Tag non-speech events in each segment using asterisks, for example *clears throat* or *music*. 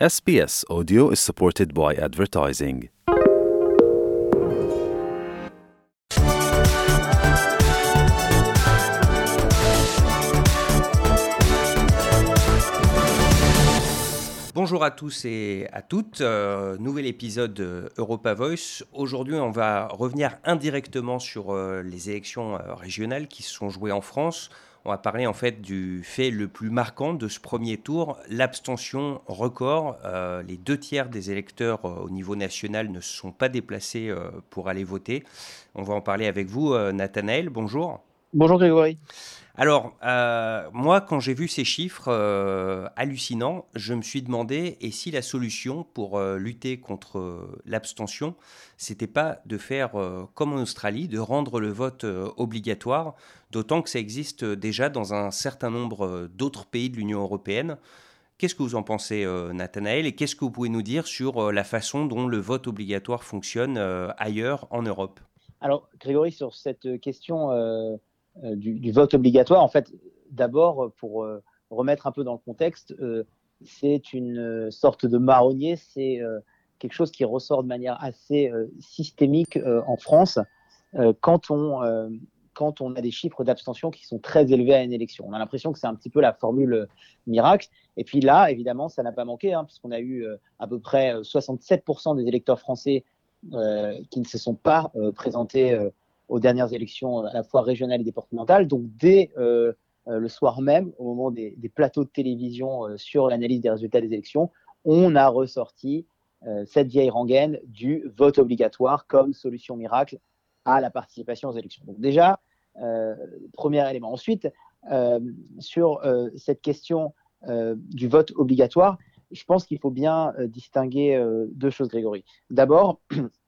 SBS Audio is supported by advertising. Bonjour à tous et à toutes, euh, nouvel épisode de Europa Voice. Aujourd'hui, on va revenir indirectement sur euh, les élections euh, régionales qui se sont jouées en France. On va parler en fait du fait le plus marquant de ce premier tour, l'abstention record. Euh, les deux tiers des électeurs euh, au niveau national ne se sont pas déplacés euh, pour aller voter. On va en parler avec vous, Nathanaël. Bonjour. Bonjour Grégory. Alors, euh, moi, quand j'ai vu ces chiffres euh, hallucinants, je me suis demandé, et si la solution pour euh, lutter contre l'abstention, c'était pas de faire comme en Australie, de rendre le vote obligatoire, d'autant que ça existe déjà dans un certain nombre d'autres pays de l'Union européenne. Qu'est-ce que vous en pensez, Nathanaël, et qu'est-ce que vous pouvez nous dire sur la façon dont le vote obligatoire fonctionne ailleurs en Europe? Alors Grégory, sur cette question du, du vote obligatoire, en fait, d'abord, pour euh, remettre un peu dans le contexte, euh, c'est une euh, sorte de marronnier, c'est euh, quelque chose qui ressort de manière assez euh, systémique euh, en France euh, quand, on, euh, quand on a des chiffres d'abstention qui sont très élevés à une élection. On a l'impression que c'est un petit peu la formule euh, miracle. Et puis là, évidemment, ça n'a pas manqué, hein, puisqu'on a eu euh, à peu près euh, 67% des électeurs français euh, qui ne se sont pas euh, présentés euh, aux dernières élections à la fois régionales et départementales. Donc dès euh, euh, le soir même, au moment des, plateaux de télévision euh, sur l'analyse des résultats des élections, on a ressorti cette vieille rengaine du vote obligatoire comme solution miracle à la participation aux élections. Donc déjà, premier élément. Ensuite, sur cette question du vote obligatoire, je pense qu'il faut bien distinguer deux choses, Grégory. D'abord, *clears throat*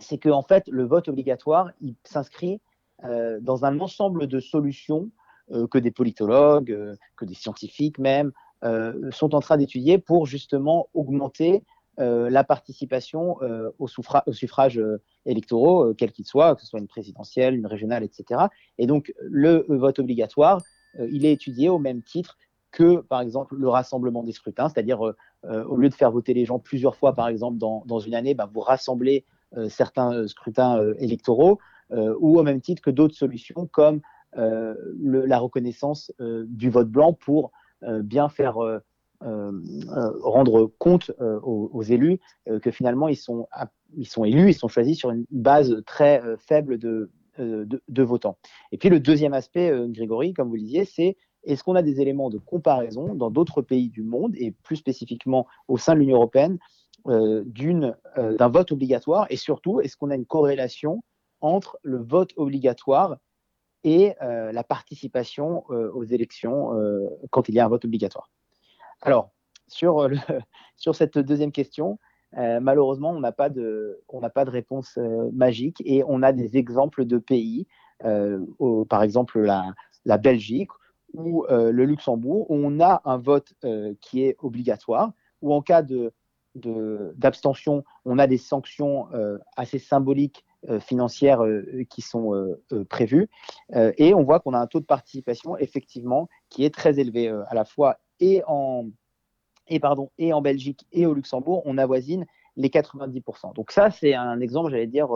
c'est que en fait, le vote obligatoire, il s'inscrit euh, dans un ensemble de solutions euh, que des politologues, euh, que des scientifiques même, sont en train d'étudier pour justement augmenter la participation euh, au, suffra- au suffrage euh, électoraux, euh, quel qu'il soit, que ce soit une présidentielle, une régionale, etc. Et donc, le vote obligatoire, il est étudié au même titre que, par exemple, le rassemblement des scrutins, c'est-à-dire, au lieu de faire voter les gens plusieurs fois, par exemple, dans, une année, bah, vous rassemblez certains euh, scrutins euh, électoraux, euh, ou au même titre que d'autres solutions comme euh, la reconnaissance euh, du vote blanc pour euh, bien faire euh, euh, euh, rendre compte euh, aux, élus euh, que finalement ils sont, ils sont élus, ils sont choisis sur une base très euh, faible de, euh, de, de votants. Et puis le deuxième aspect, euh, Grégory, comme vous le disiez, c'est est-ce qu'on a des éléments de comparaison dans d'autres pays du monde et plus spécifiquement au sein de l'Union européenne euh, d'une, euh, d'un vote obligatoire et surtout est-ce qu'on a une corrélation entre le vote obligatoire et euh, la participation euh, aux élections euh, quand il y a un vote obligatoire? Alors, sur, *laughs* sur cette deuxième question, euh, malheureusement, on n'a pas, de, pas de réponse euh, magique et on a des exemples de pays, euh, par exemple la, la Belgique ou euh, le Luxembourg, où on a un vote euh, qui est obligatoire, ou en cas de- d'abstention, on a des sanctions euh, assez symboliques euh, financières euh, qui sont prévues. Et on voit qu'on a un taux de participation, effectivement, qui est très élevé, à la fois et en, et, pardon, et en Belgique et au Luxembourg, on avoisine les 90%. Donc ça, c'est un exemple, j'allais dire,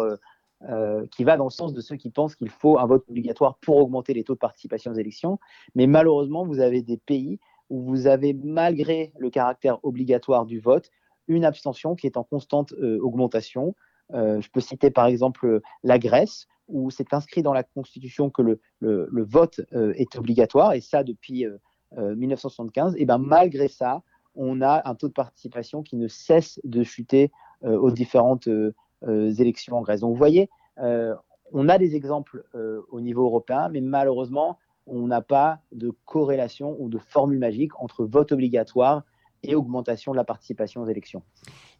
qui va dans le sens de ceux qui pensent qu'il faut un vote obligatoire pour augmenter les taux de participation aux élections. Mais malheureusement, vous avez des pays où vous avez, malgré le caractère obligatoire du vote, une abstention qui est en constante euh, augmentation. Euh, je peux citer par exemple la Grèce, où c'est inscrit dans la Constitution que le, vote euh, est obligatoire, et ça depuis euh, euh, 1975. Et ben malgré ça, on a un taux de participation qui ne cesse de chuter aux différentes élections en Grèce. Donc vous voyez, on a des exemples au niveau européen, mais malheureusement, on n'a pas de corrélation ou de formule magique entre vote obligatoire et augmentation de la participation aux élections.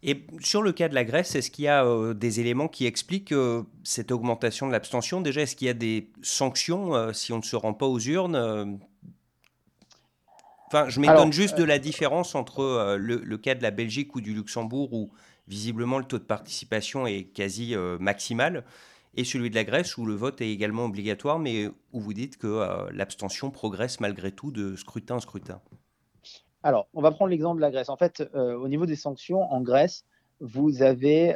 Et sur le cas de la Grèce, est-ce qu'il y a euh, des éléments qui expliquent euh, cette augmentation de l'abstention? Déjà, est-ce qu'il y a des sanctions euh, si on ne se rend pas aux urnes Enfin, je m'étonne juste de la différence entre le, le cas de la Belgique ou du Luxembourg, où visiblement le taux de participation est quasi maximal, et celui de la Grèce, où le vote est également obligatoire, mais où vous dites que l'abstention progresse malgré tout de scrutin en scrutin. Alors, on va prendre l'exemple de la Grèce. En fait, au niveau des sanctions, en Grèce, vous avez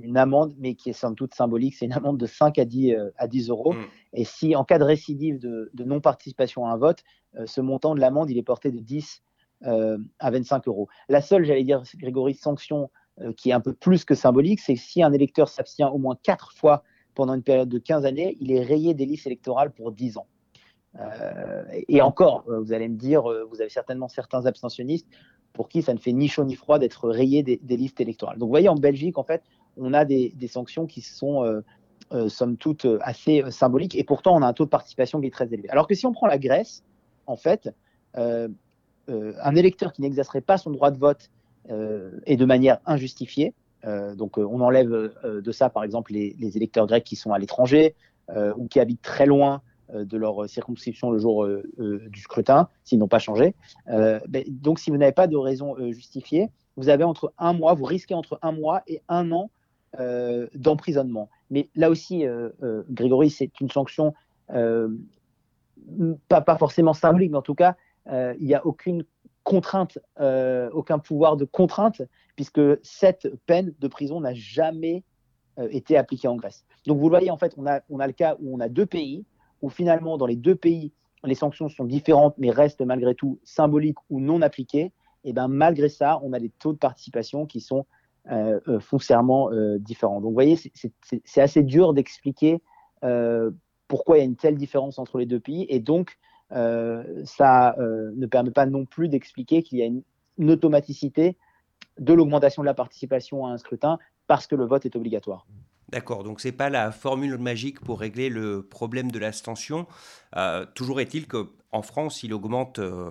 une amende, mais qui est somme toute symbolique, c'est une amende de 5 à 10, à 10 euros. Mm. Et si en cas de récidive de, non-participation à un vote, ce montant de l'amende, il est porté de 10 à 25 euros. La seule, j'allais dire, Grégory, sanction qui est un peu plus que symbolique, c'est si un électeur s'abstient au moins 4 fois pendant une période de 15 années, il est rayé des listes électorales pour 10 ans. Euh, et encore, euh, vous allez me dire, euh, vous avez certainement certains abstentionnistes pour qui ça ne fait ni chaud ni froid d'être rayé des, listes électorales. Donc vous voyez, en Belgique, en fait, on a des, sanctions qui sont, somme toute, assez symboliques, et pourtant on a un taux de participation qui est très élevé. Alors que si on prend la Grèce, en fait, un électeur qui n'exercerait pas son droit de vote et de manière injustifiée, donc on enlève de ça, par exemple, les, électeurs grecs qui sont à l'étranger ou qui habitent très loin euh, de leur circonscription le jour euh, euh, du scrutin, s'ils n'ont pas changé. Ben, donc, si vous n'avez pas de raison justifiée, vous avez entre un mois, vous risquez entre un mois et un an d'emprisonnement. Mais là aussi, Grégory, c'est une sanction pas, pas, forcément symbolique, mais en tout cas, il n'y a aucune contrainte, aucun pouvoir de contrainte, puisque cette peine de prison n'a jamais été appliquée en Grèce. Donc vous voyez, en fait, on a, on a le cas où on a deux pays où finalement, dans les deux pays, les sanctions sont différentes, mais restent malgré tout symboliques ou non appliquées, et ben malgré ça, on a des taux de participation qui sont euh, euh, foncièrement euh, différents. Donc, vous voyez, c'est assez dur d'expliquer pourquoi il y a une telle différence entre les deux pays, et donc ça ne permet pas non plus d'expliquer qu'il y a une, automaticité de l'augmentation de la participation à un scrutin parce que le vote est obligatoire. D'accord, donc ce n'est pas la formule magique pour régler le problème de l'abstention. Euh, toujours est-il qu'en France, il augmente euh,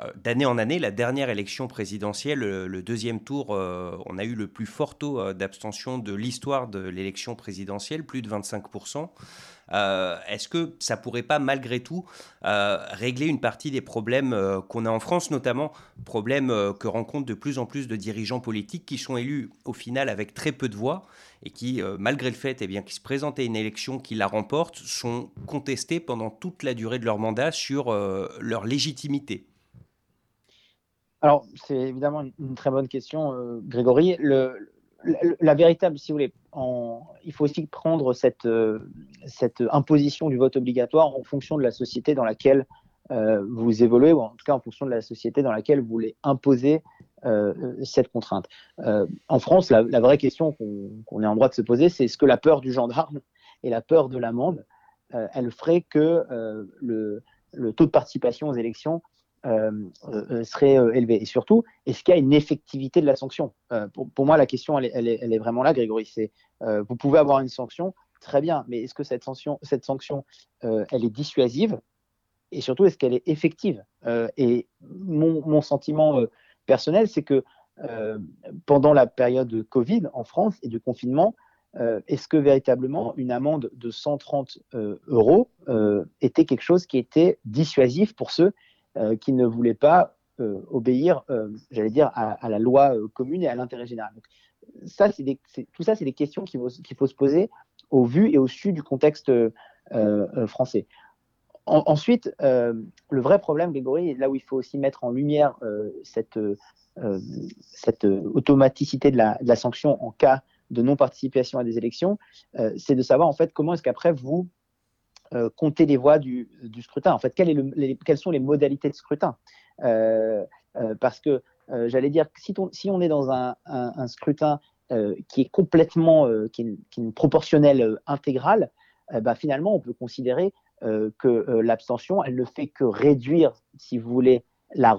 euh, d'année en année. La dernière élection présidentielle, le, deuxième tour, on a eu le plus fort taux d'abstention de l'histoire de l'élection présidentielle, plus de 25%. Euh, est-ce que ça pourrait pas malgré tout euh, régler une partie des problèmes euh, qu'on a en France, notamment problèmes que rencontrent de plus en plus de dirigeants politiques qui sont élus au final avec très peu de voix et qui, malgré le fait eh bien, qu'ils se présentent à une élection, qu'ils la remportent, sont contestés pendant toute la durée de leur mandat sur leur légitimité? Alors, c'est évidemment une, très bonne question, Grégory. La, véritable, si vous voulez, il faut aussi prendre cette, euh, cette imposition du vote obligatoire en fonction de la société dans laquelle euh, vous évoluez, ou en tout cas en fonction de la société dans laquelle vous voulez imposer euh, cette contrainte. en France, la, vraie question qu'on est en droit de se poser, c'est est-ce que la peur du gendarme et la peur de l'amende, elle ferait que le, taux de participation aux élections serait euh, élevé Et surtout, est-ce qu'il y a une effectivité de la sanction? Pour, moi, la question, elle est, vraiment là, Grégory. C'est, vous pouvez avoir une sanction, très bien, mais est-ce que cette sanction, cette sanction elle est dissuasive? Et surtout, est-ce qu'elle est effective? Et mon, sentiment personnel, c'est que pendant la période de Covid en France et de confinement, est-ce que véritablement une amende de 130 euros était quelque chose qui était dissuasif pour ceux euh, qui ne voulaient pas euh, obéir, euh, j'allais dire, à, la loi commune et à l'intérêt général. ça, c'est tout ça, c'est des questions qu'il faut, se poser au vu et au su du contexte français. ensuite, le vrai problème, Grégory, là où il faut aussi mettre en lumière cette, automaticité de la, de la, sanction en cas de non-participation à des élections, c'est de savoir en fait comment est-ce qu'après vous euh, compter les voix du, scrutin. En fait, quelles sont les modalités de scrutin euh, euh, Parce que j'allais dire, si, si, on est dans un, scrutin qui est complètement, qui est, une, proportionnelle intégrale, bah, finalement, on peut considérer que l'abstention, elle ne fait que réduire, si vous voulez, la,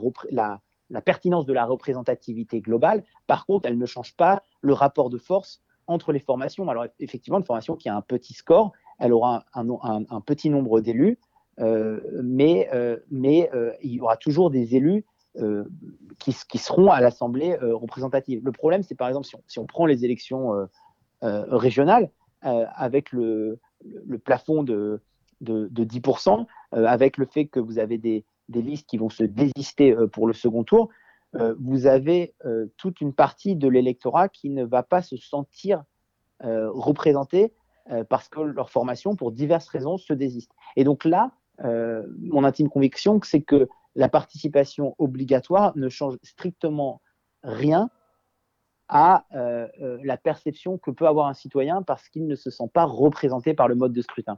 pertinence de la représentativité globale. Par contre, elle ne change pas le rapport de force entre les formations. Alors, effectivement, une formation qui a un petit score, elle aura un, petit nombre d'élus, euh, mais, euh, euh, il y aura toujours des élus qui, seront à l'Assemblée représentative. Le problème, c'est par exemple, si on, prend les élections régionales, avec le, plafond de, de, 10%, avec le fait que vous avez des, listes qui vont se désister pour le second tour, vous avez toute une partie de l'électorat qui ne va pas se sentir représenté euh, parce que leur formation, pour diverses raisons, se désiste. Et donc là, euh, mon intime conviction, c'est que la participation obligatoire ne change strictement rien à euh, la perception que peut avoir un citoyen parce qu'il ne se sent pas représenté par le mode de scrutin.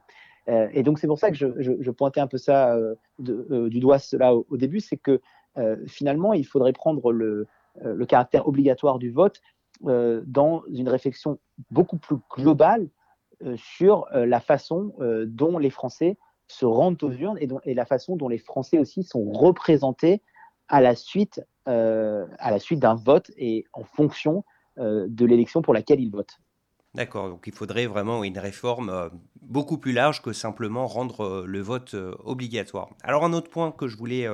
Et donc c'est pour ça que je, pointais un peu ça du doigt cela au, début, c'est que finalement il faudrait prendre le caractère obligatoire du vote dans une réflexion beaucoup plus globale sur la façon dont les Français se rendent aux urnes et, la façon dont les Français aussi sont représentés à la suite, euh, suite d'un vote et en fonction euh, de l'élection pour laquelle ils votent. D'accord, donc il faudrait vraiment une réforme euh, beaucoup plus large que simplement rendre le vote obligatoire. Alors un autre point que je voulais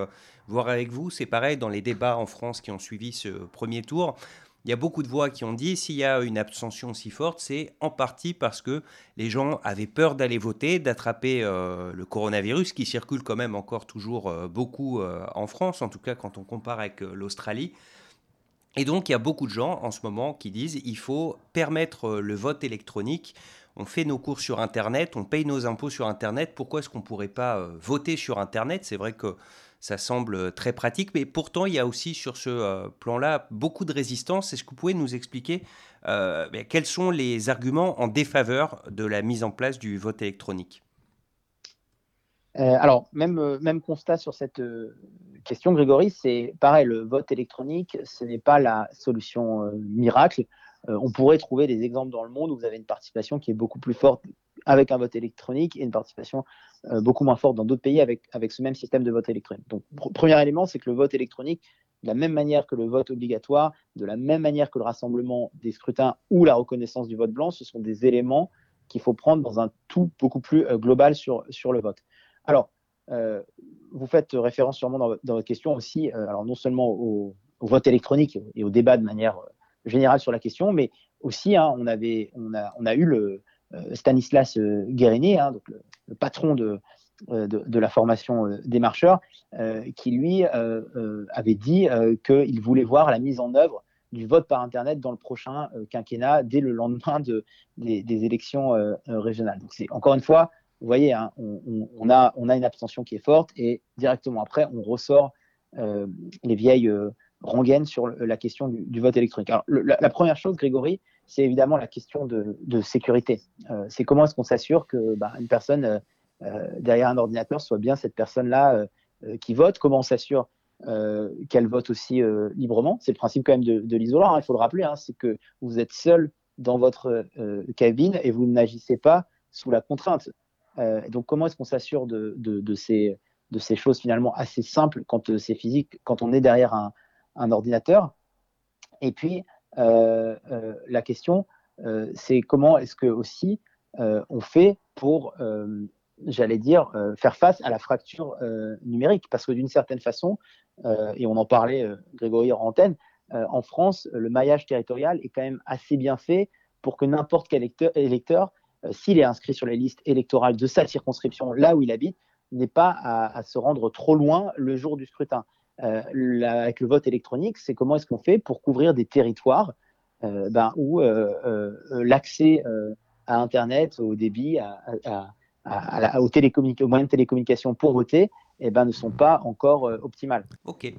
voir avec vous, c'est pareil dans les débats en France qui ont suivi ce premier tour, il y a beaucoup de voix qui ont dit s'il y a une abstention si forte, c'est en partie parce que les gens avaient peur d'aller voter, d'attraper euh, le coronavirus qui circule quand même encore toujours euh, beaucoup euh, en France, en tout cas quand on compare avec l'Australie. Et donc il y a beaucoup de gens en ce moment qui disent il faut permettre le vote électronique. On fait nos cours sur Internet, on paye nos impôts sur Internet. Pourquoi est-ce qu'on ne pourrait pas voter sur Internet? C'est vrai que ça semble très pratique, mais pourtant il y a aussi sur ce euh, plan-là beaucoup de résistance. Est-ce que vous pouvez nous expliquer euh, quels sont les arguments en défaveur de la mise en place du vote électronique? Euh, alors, même, même constat sur cette question, Grégory, c'est pareil, le vote électronique, ce n'est pas la solution miracle. On pourrait trouver des exemples dans le monde où vous avez une participation qui est beaucoup plus forte avec un vote électronique et une participation euh, beaucoup moins forte dans d'autres pays avec, avec ce même système de vote électronique. Donc, premier élément, c'est que le vote électronique, de la même manière que le vote obligatoire, de la même manière que le rassemblement des scrutins ou la reconnaissance du vote blanc, ce sont des éléments qu'il faut prendre dans un tout beaucoup plus euh, global sur, sur le vote. Alors, euh, vous faites référence sûrement dans, dans votre question aussi, alors non seulement au, vote électronique et au débat de manière générale sur la question, mais aussi, hein, on, avait, on, a, on a eu le, Stanislas Guérini, hein, donc le, patron de, euh, de, la formation euh, des marcheurs, euh, qui lui avait dit qu'il voulait voir la mise en œuvre du vote par Internet dans le prochain quinquennat dès le lendemain de, des, élections régionales. Donc encore une fois, vous voyez, hein, on, a, on a une abstention qui est forte et directement après, on ressort les vieilles rengaines sur la question du, vote électronique. Alors, la, première chose, Grégory, c'est évidemment la question de, sécurité. Euh, c'est comment est-ce qu'on s'assure que bah, une personne euh, euh, derrière un ordinateur soit bien cette personne-là qui vote, comment on s'assure qu'elle vote aussi librement? C'est le principe quand même de, de l'isoloir, hein, il faut le rappeler, hein, c'est que vous êtes seul dans votre cabine et vous n'agissez pas sous la contrainte. donc comment est-ce qu'on s'assure de ces choses finalement assez simples quand c'est physique, quand on est derrière un, un ordinateur Et puis, euh, euh, la question, euh, c'est comment est-ce que aussi on fait pour, j'allais dire, faire face à la fracture numérique Parce que d'une certaine façon, et on en parlait, Grégory, en antenne, en France, le maillage territorial est quand même assez bien fait pour que n'importe quel électeur, s'il est inscrit sur les listes électorales de sa circonscription, là où il habite, n'ait pas à, se rendre trop loin le jour du scrutin. Euh, avec le vote électronique, c'est comment est-ce qu'on fait pour couvrir des territoires euh, ben, où euh, l'accès à Internet, au débit, à, aux, aux, moyens de télécommunication pour voter eh ben, ne sont pas encore optimales. Ok.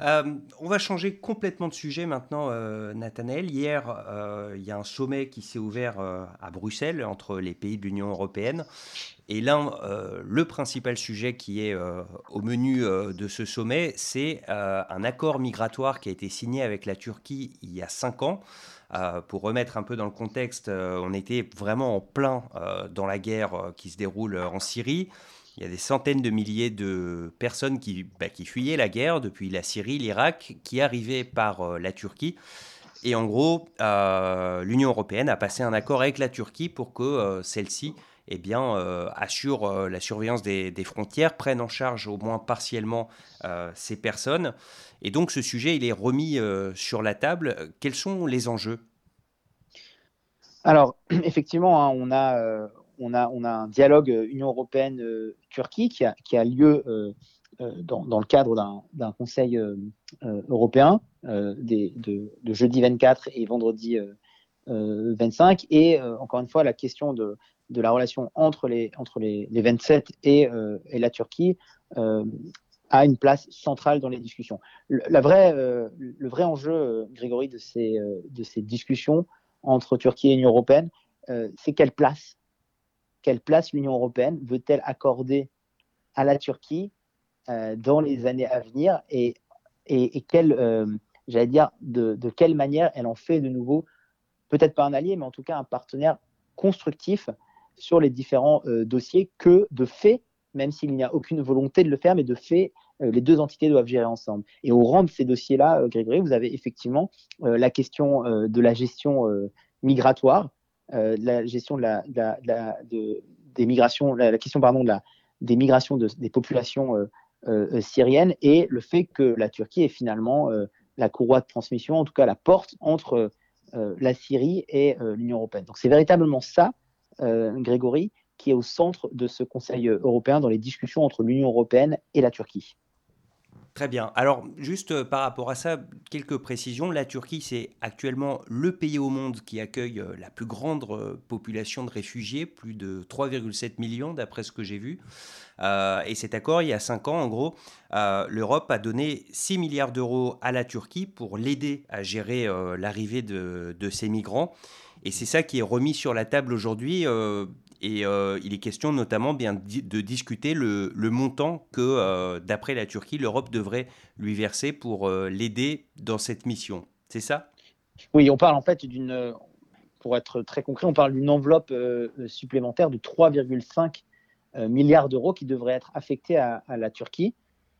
on va changer complètement de sujet maintenant, Nathanaël. Hier, il y a un sommet qui s'est ouvert à Bruxelles entre les pays de l'Union européenne. Et là, euh, le principal sujet qui est euh, au menu euh, de ce sommet, c'est un accord migratoire qui a été signé avec la Turquie il y a cinq ans. pour remettre un peu dans le contexte, on était vraiment en plein dans la guerre qui se déroule en Syrie. Il y a des centaines de milliers de personnes qui, bah, qui fuyaient la guerre depuis la Syrie, l'Irak, qui arrivaient par la Turquie. Et en gros, l'Union européenne a passé un accord avec la Turquie pour que celle-ci eh bien, euh, euh, la surveillance des, frontières, prennent en charge au moins partiellement euh, ces personnes. Et donc ce sujet, il est remis sur la table. Quels sont les enjeux? Alors, *clears throat* effectivement, hein, on, a, on, a, un dialogue Union européenne-Turquie qui a, qui a, lieu dans, le cadre d'un Conseil européen de, jeudi 24 et vendredi 25. Et encore une fois, la question de la relation entre les, entre les, 27 et, euh, la Turquie euh, a une place centrale dans les discussions. Le, vrai enjeu, Grégory, de ces, de ces discussions entre Turquie et l'Union européenne, c'est quelle place, quelle place l'Union européenne veut-elle accorder à la Turquie dans les années à venir et, dire, de, quelle manière elle en fait de nouveau, peut-être pas un allié, mais en tout cas un partenaire constructif sur les différents euh, dossiers que de fait, même s'il n'y a aucune volonté de le faire, mais de fait, euh, les deux entités doivent gérer ensemble. Et au rang de ces dossiers-là, euh, Grégory, vous avez effectivement la question de la gestion migratoire, la gestion de la, de, des migrations, la, question pardon de la, des migrations des populations syriennes et le fait que la Turquie est finalement la courroie de transmission, en tout cas la porte entre la Syrie et l'Union européenne. Donc c'est véritablement ça euh, Grégory, qui est au centre de ce Conseil européen dans les discussions entre l'Union européenne et la Turquie. Très bien. Alors, juste euh, par rapport à ça, quelques précisions. La Turquie, c'est actuellement le pays au monde qui accueille euh, la plus grande population de réfugiés, plus de 3,7 millions d'après ce que j'ai vu. et cet accord, il y a 5 ans, en gros, l'Europe a donné 6 milliards d'euros à la Turquie pour l'aider à gérer l'arrivée de, ces migrants. Et c'est ça qui est remis sur la table aujourd'hui. Euh, et euh, il est question notamment bien de discuter le, montant que, euh, d'après la Turquie, l'Europe devrait lui verser pour l'aider dans cette mission. C'est ça? Oui, on parle en fait d'une, pour être très concret, on parle d'une enveloppe supplémentaire de 3,5 milliards d'euros qui devrait être affectée à, la Turquie.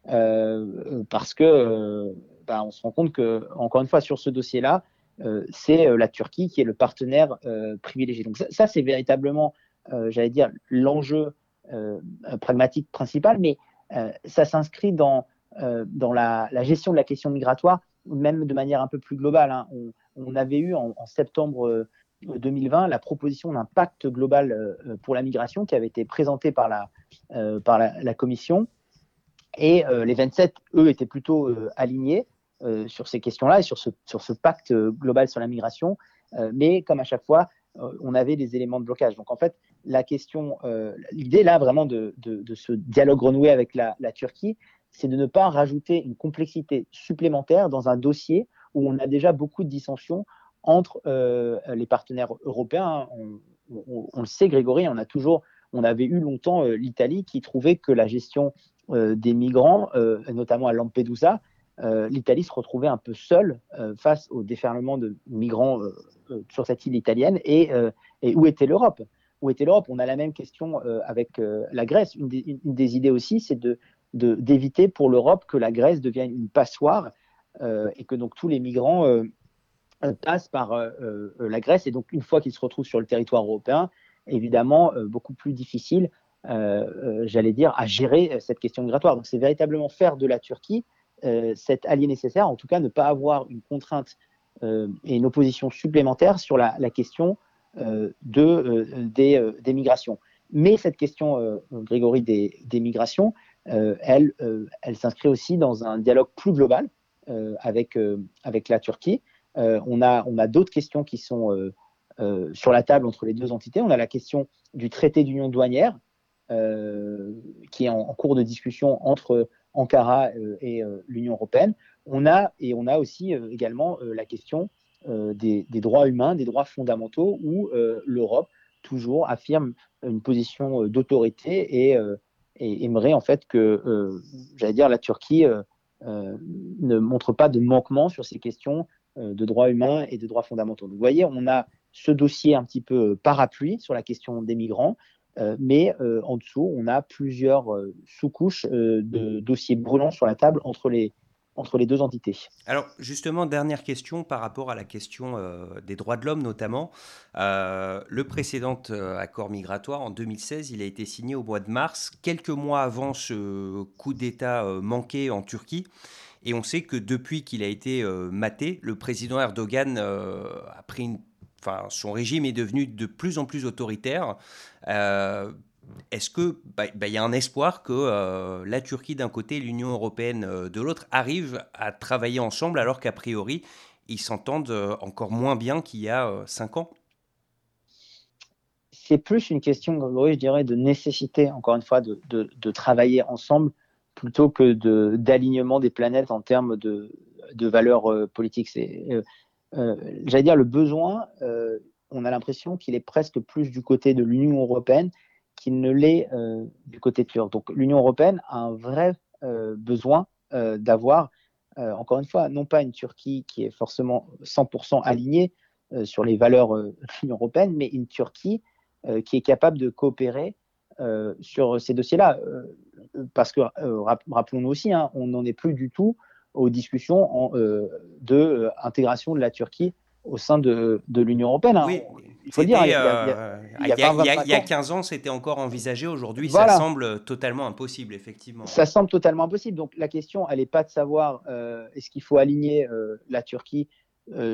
parce que bah, on se rend compte que, encore une fois, sur ce dossier-là, euh, c'est euh, la Turquie qui est le partenaire euh, privilégié. Donc ça, c'est véritablement, j'allais dire, l'enjeu pragmatique principal, mais ça s'inscrit dans, dans la, gestion de la question migratoire, même de manière un peu plus globale. Hein. On, avait eu en, septembre 2020 la proposition d'un pacte global pour la migration qui avait été présentée par la, par la, Commission. Et les 27, eux, étaient plutôt alignés. Euh, sur ces questions-là et sur ce, sur ce pacte euh, global sur la migration. Euh, mais comme à chaque fois, on avait des éléments de blocage. Donc en fait, la question, l'idée là vraiment de, ce dialogue renoué avec la, Turquie, c'est de ne pas rajouter une complexité supplémentaire dans un dossier où on a déjà beaucoup de dissensions entre les partenaires européens. On, on, le sait, Grégory, on a toujours, on avait eu longtemps l'Italie qui trouvait que la gestion des migrants, notamment à Lampedusa, euh, l'Italie se retrouvait un peu seule euh, face au déferlement de migrants euh, sur cette île italienne. Et, où était l'Europe? Où était l'Europe? On a la même question avec la Grèce. Une des, idées aussi, c'est d'éviter pour l'Europe que la Grèce devienne une passoire et que donc tous les migrants passent par la Grèce. Et donc, une fois qu'ils se retrouvent sur le territoire européen, évidemment, beaucoup plus difficile, j'allais dire, à gérer cette question migratoire. Donc, c'est véritablement faire de la Turquie euh, cet allié nécessaire, en tout cas ne pas avoir une contrainte euh, et une opposition supplémentaire sur la, question euh, de, des, migrations. Mais cette question, Grégory, des, migrations, elle, elle s'inscrit aussi dans un dialogue plus global avec, avec la Turquie. on a, on a d'autres questions qui sont sur la table entre les deux entités. On a la question du traité d'union douanière, qui est en, cours de discussion entre Ankara euh, et euh, l'Union européenne. On a, et on a aussi euh, également la question des, droits humains, des droits fondamentaux, où l'Europe toujours affirme une position d'autorité et, aimerait en fait que, j'allais dire, la Turquie ne montre pas de manquement sur ces questions de droits humains et de droits fondamentaux. vous voyez, on a ce dossier un petit peu parapluie sur la question des migrants, euh, mais euh, en dessous, on a plusieurs euh, sous-couches de dossiers brûlants sur la table entre les, entre les deux entités. Alors justement, dernière question par rapport à la question des droits de l'homme notamment. le précédent accord migratoire en 2016, il a été signé au mois de mars, quelques mois avant ce coup d'État manqué en Turquie. Et on sait que depuis qu'il a été maté, le président Erdogan a pris une son régime est devenu de plus en plus autoritaire. Euh, est-ce que bah, bah, il y a un espoir que euh, la Turquie d'un côté et l'Union européenne euh, de l'autre arrivent à travailler ensemble alors qu'a priori ils s'entendent encore moins bien qu'il y a cinq ans? C'est plus une question, je dirais, de nécessité, encore une fois, de, travailler ensemble plutôt que d'alignement des planètes en termes de, valeurs politiques. J'allais dire, le besoin, on a l'impression qu'il est presque plus du côté de l'Union européenne qu'il ne l'est du côté turc. Donc l'Union européenne a un vrai besoin d'avoir, encore une fois, non pas une Turquie qui est forcément 100% alignée sur les valeurs *laughs* de l'Union européenne, mais une Turquie qui est capable de coopérer euh, sur ces dossiers-là. Euh, parce que, euh, rappelons-nous aussi, hein, on n'en est plus du tout aux discussions de intégration de la Turquie au sein de, de l'Union européenne. Hein. Oui, il faut dire. Il y, a, il, y a, 15 ans, c'était encore envisagé. Aujourd'hui, ça semble totalement impossible, effectivement. Ça semble totalement impossible. Donc la question, elle n'est pas de savoir est-ce qu'il faut aligner la Turquie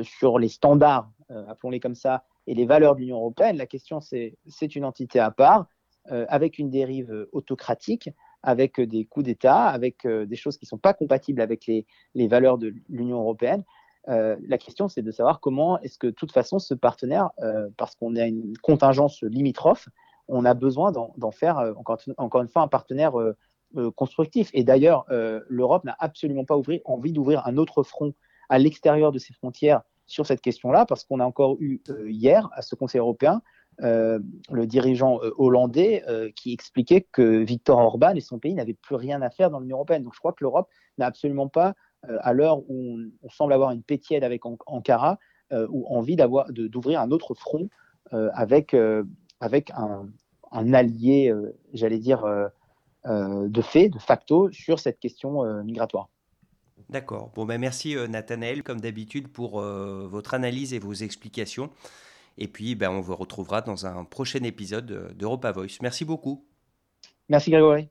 sur les standards, appelons-les comme ça, et les valeurs de l'Union européenne. La question, c'est c'est une entité à part. Euh, avec une dérive euh, autocratique, avec euh, des coups d'État, avec des choses qui ne sont pas compatibles avec les, valeurs de l'Union européenne. la question, c'est de savoir comment est-ce que, de toute façon, ce partenaire, parce qu'on a une contingence limitrophe, on a besoin d'en faire, encore, une fois, un partenaire constructif. Et d'ailleurs, l'Europe n'a absolument pas envie d'ouvrir un autre front à l'extérieur de ses frontières sur cette question-là, parce qu'on a encore eu hier, à ce Conseil européen, euh, le dirigeant euh, hollandais euh, qui expliquait que Viktor Orban et son pays n'avaient plus rien à faire dans l'Union européenne. Donc je crois que l'Europe n'a absolument pas, à l'heure où on, semble avoir une pétienne avec Ankara, ou envie d'ouvrir un autre front avec, avec un, allié, j'allais dire, de fait, de facto, sur cette question migratoire. D'accord. Bon, ben merci Nathanaël, comme d'habitude, pour votre analyse et vos explications. Et puis, ben, on vous retrouvera dans un prochain épisode d'Europa Voice. Merci beaucoup. Merci Grégory.